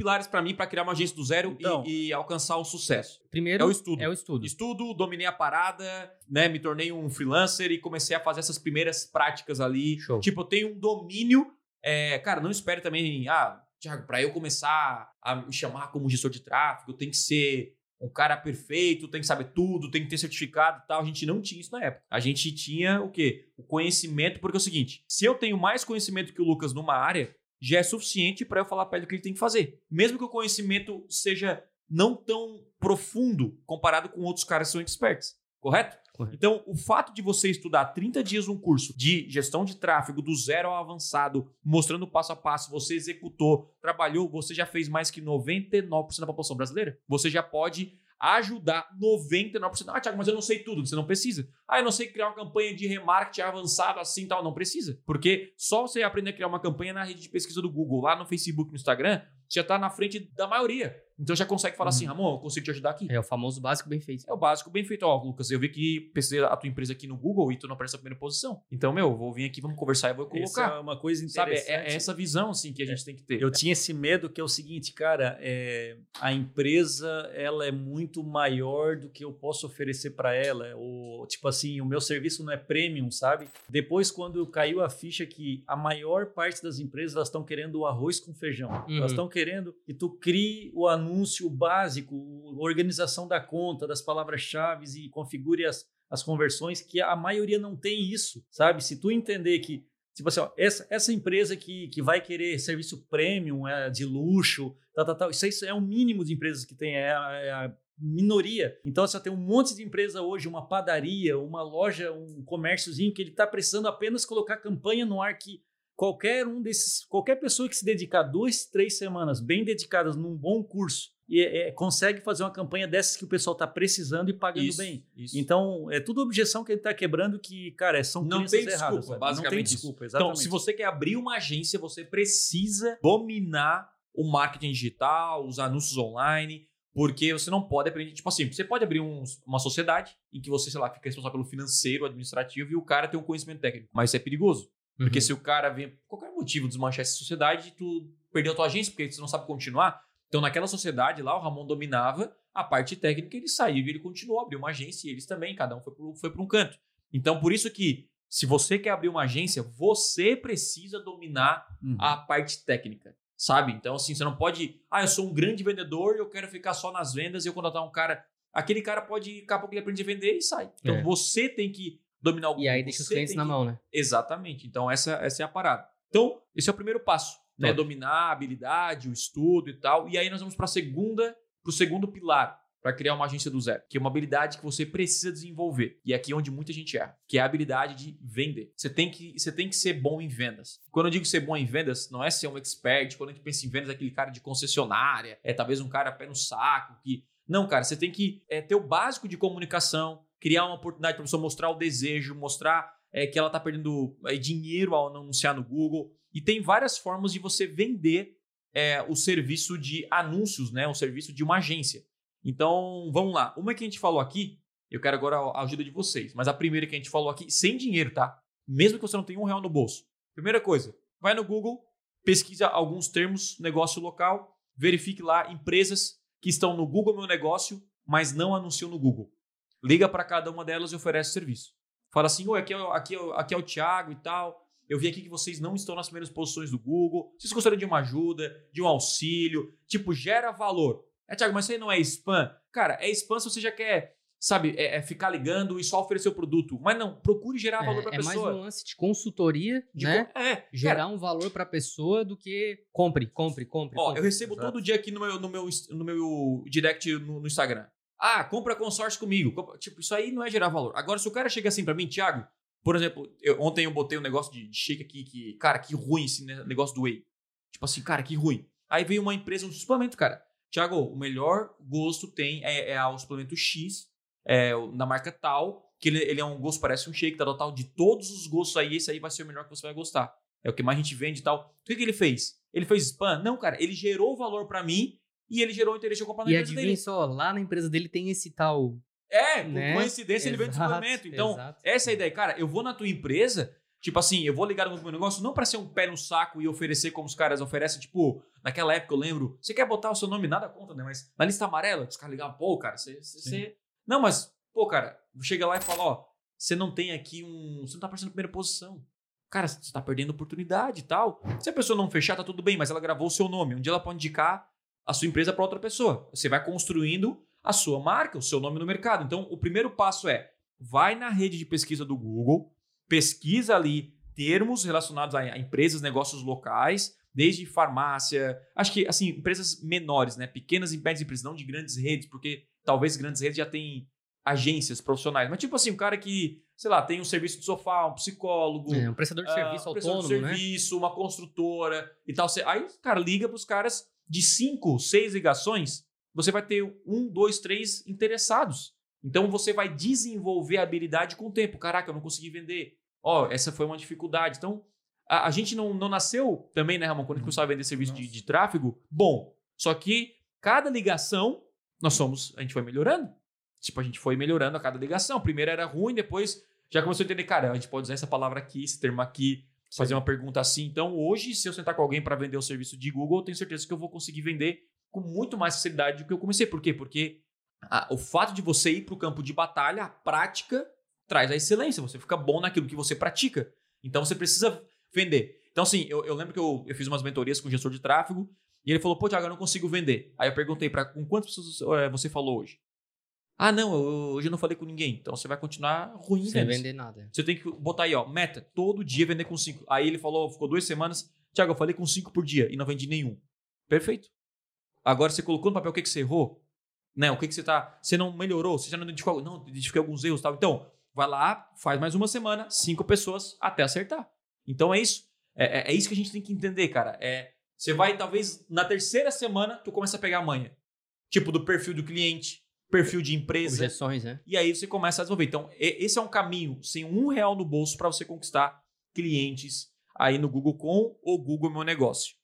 pilares pra mim pra criar uma agência do zero e- Então. e, alcançar o sucesso. Primeiro É o estudo. é o estudo. Estudo, dominei a parada, né? Me tornei um freelancer e comecei a fazer essas primeiras práticas ali. Show. Tipo, eu tenho um domínio. é, cara, não espere também, ah, Thiago, pra eu começar a me chamar como gestor de tráfego, tem que ser um cara perfeito, tem que saber tudo, tem que ter certificado e tal. A gente não tinha isso na época. A gente tinha o quê? O conhecimento, porque é o seguinte: se eu tenho mais conhecimento que o Lucas numa área, já é suficiente pra eu falar pra ele o que ele tem que fazer. Mesmo que o conhecimento seja não tão profundo comparado com outros caras que são experts. Correto? Correto. Então, o fato de você estudar 30 dias um curso de gestão de tráfego do zero ao avançado, mostrando passo a passo, você executou, trabalhou, você já fez mais que 99% da população brasileira. Você já pode ajudar 99%. Ah, Thiago, mas eu não sei tudo. Você não precisa. Ah, eu não sei criar uma campanha de remarketing avançado assim tal. Não precisa. Porque só você aprender a criar uma campanha na rede de pesquisa do Google, lá no Facebook, no Instagram, já tá na frente da maioria. Então já consegue falar assim, Ramon, eu consigo te ajudar aqui. É o famoso básico bem feito. É o básico bem feito. Ó, Lucas, eu vi que pesquisei a tua empresa aqui no Google e tu não aparece na primeira posição. Então, meu, vou vir aqui, vamos conversar e vou colocar. é uma coisa Sabe, interessante. é, é essa visão, assim, que a gente tem que ter. Eu tinha esse medo que é o seguinte, cara, é, a empresa ela é muito maior do que eu posso oferecer para ela. O, tipo assim, o meu serviço não é premium, sabe? Depois, quando caiu a ficha que a maior parte das empresas elas estão querendo o arroz com feijão, Uhum. elas estão querendo que tu crie o anúncio básico, a organização da conta, das palavras-chave e configure as, as conversões, que a maioria não tem isso, sabe? Se tu entender que Tipo assim, ó, essa, essa empresa que, que vai querer serviço premium, é, de luxo, tal, tal, tal, isso aí é o mínimo de empresas que tem, é é a minoria. Então você tem um monte de empresa hoje, uma padaria, uma loja, um comérciozinho que ele está precisando apenas colocar campanha no ar que qualquer um desses, qualquer pessoa que se dedicar duas, três semanas bem dedicadas num bom curso e é, é, consegue fazer uma campanha dessas que o pessoal está precisando e pagando Isso, bem. isso. Então, é tudo objeção que ele está quebrando que, cara, são Não tem desculpa, erradas. sabe? Não basicamente tem isso. desculpa, Então, exatamente. se você quer abrir uma agência, você precisa dominar o marketing digital, os anúncios online, porque você não pode aprender. Tipo assim, você pode abrir um- uma sociedade em que você, sei lá, fica responsável pelo financeiro, administrativo e o cara tem um conhecimento técnico. Mas isso é perigoso. Porque Uhum. se o cara vem, por qualquer motivo, desmanchar essa sociedade, tu perdeu a tua agência, porque você não sabe continuar. Então, naquela sociedade lá, o Ramon dominava a parte técnica, ele saiu e ele continuou, abriu uma agência e eles também, cada um foi para foi um canto. Então, por isso que, se você quer abrir uma agência, você precisa dominar Uhum. a parte técnica, sabe? Então, assim, você não pode, ah, eu sou um grande vendedor e eu quero ficar só nas vendas e eu contratar um cara. Aquele cara pode, daqui a pouco ele aprende a vender e sai. Então, É. você tem que dominar o E aí deixa os clientes na que- mão, né? Exatamente. Então, essa, essa é a parada. Então, esse é o primeiro passo, né? Top. Dominar a habilidade, o estudo e tal. E aí nós vamos para a segunda, para o segundo pilar, para criar uma agência do zero, que é uma habilidade que você precisa desenvolver. E é aqui onde muita gente erra, que é a habilidade de vender. Você tem que, você tem que ser bom em vendas. Quando eu digo ser bom em vendas, não é ser um expert. Quando a gente pensa em vendas, é aquele cara de concessionária, é talvez um cara pé no saco, que não, cara, você tem que é, ter o básico de comunicação, criar uma oportunidade para a pessoa mostrar o desejo, mostrar é, que ela está perdendo é, dinheiro ao anunciar no Google. E tem várias formas de você vender é, o serviço de anúncios, né? O serviço de uma agência. Então, vamos lá. Uma que a gente falou aqui, eu quero agora a ajuda de vocês. Mas a primeira que a gente falou aqui, sem dinheiro, tá? Mesmo que você não tenha um real no bolso. Primeira coisa, vai no Google, pesquisa alguns termos, negócio local, verifique lá empresas que estão no Google Meu Negócio, mas não anunciam no Google. Liga para cada uma delas e oferece serviço. Fala assim, oi, aqui é, aqui, é, aqui é o Thiago e tal. Eu vi aqui que vocês não estão nas primeiras posições do Google. Vocês gostariam de uma ajuda, de um auxílio? Tipo, gera valor. É, Thiago, mas isso aí não é spam? Cara, é spam se você já quer, sabe, é, é ficar ligando e só oferecer o produto. Mas não, procure gerar valor para É, a é mais pessoa. um lance de consultoria, De né? co- É, Gerar cara, um valor pra pessoa do que compre, compre, compre. Ó, compre. eu recebo Exato. todo dia aqui no meu, no meu, no meu direct no, no Instagram. Ah, compra consórcio comigo. Compra- Tipo, isso aí não é gerar valor. Agora, se o cara chega assim pra mim, Thiago, por exemplo, eu- ontem eu botei um negócio de, de shake aqui que, cara, que ruim esse ne- negócio do whey. Tipo assim, cara, que ruim. Aí veio uma empresa, um suplemento, cara. Thiago, o melhor gosto tem é, é o suplemento X, é, da marca tal, que ele, ele é um gosto, parece um shake, tal, tal, tal, de todos os gostos aí, esse aí vai ser o melhor que você vai gostar. É o que mais a gente vende e tal. O que, que ele fez? Ele fez spam? Não, cara, ele gerou valor pra mim e ele gerou interesse de eu comprar na E empresa dele. só, lá na empresa dele tem esse tal. É, por né? coincidência ele vende Exato, suplemento. Então, exato. essa é a ideia. Cara, eu vou na tua empresa, Tipo assim, eu vou ligar no meu negócio não para ser um pé no saco e oferecer como os caras oferecem, tipo, naquela época eu lembro, você quer botar o seu nome, nada conta, né? Mas na lista amarela, os caras ligavam, pô, cara, você, você... Não, mas, pô, cara, chega lá e fala, ó, você não tem aqui um. Você não tá aparecendo na primeira posição. Cara, você tá perdendo oportunidade e tal. Se a pessoa não fechar, tá tudo bem, mas ela gravou o seu nome. Um dia ela pode indicar a sua empresa para outra pessoa. Você vai construindo a sua marca, o seu nome no mercado. Então, o primeiro passo é: vai na rede de pesquisa do Google, pesquisa ali termos relacionados a empresas, negócios locais, desde farmácia, acho que assim, empresas menores, né, pequenas e médias empresas, não de grandes redes, porque talvez grandes redes já têm agências profissionais, mas tipo assim, um cara que, sei lá, tem um serviço de sofá, um psicólogo, É, um prestador de ah, serviço prestador autônomo, de né? serviço, uma construtora e tal. Aí, cara, liga pros caras de cinco, seis ligações, você vai ter um, dois, três interessados. Então você vai desenvolver a habilidade com o tempo. Caraca, eu não consegui vender. Ó, essa foi uma dificuldade. Então, a, a gente não, não nasceu também, né, Ramon, quando a gente começou a vender serviço de, de tráfego, bom. Só que cada ligação, nós somos, a gente foi melhorando. Tipo, a gente foi melhorando a cada ligação. Primeiro era ruim, depois já começou a entender, cara, a gente pode usar essa palavra aqui, esse termo aqui, fazer uma pergunta assim. Então, hoje, se eu sentar com alguém para vender o serviço de Google, eu tenho certeza que eu vou conseguir vender com muito mais facilidade do que eu comecei. Por quê? Porque a- o fato de você ir para o campo de batalha, a prática traz a excelência. Você fica bom naquilo que você pratica. Então, você precisa vender. Então, assim, eu, eu lembro que eu, eu fiz umas mentorias com o gestor de tráfego e ele falou, pô, Thiago, eu não consigo vender. Aí eu perguntei, para com quantas pessoas eh, você falou hoje? Ah, não, eu, hoje eu não falei com ninguém. Então, você vai continuar ruim em Sem vender nada. Você tem que botar aí, ó, meta, todo dia vender com cinco. Aí ele falou, ficou duas semanas, Tiago, eu falei com cinco por dia e não vendi nenhum. Perfeito. Agora você colocou no papel o que, que você errou, né? O que, que você tá. Você não melhorou, você já não identificou. Não, identifiquei alguns erros e tal. Então, vai lá, faz mais uma semana, cinco pessoas até acertar. Então é isso. É, é- é isso que a gente tem que entender, cara. É, você vai, talvez, na terceira semana, tu começa a pegar a manha. Tipo, do perfil do cliente, perfil de empresa. Objeções, né? E aí você começa a desenvolver. Então, esse é um caminho sem um real no bolso para você conquistar clientes aí no Google com o Google Meu Negócio.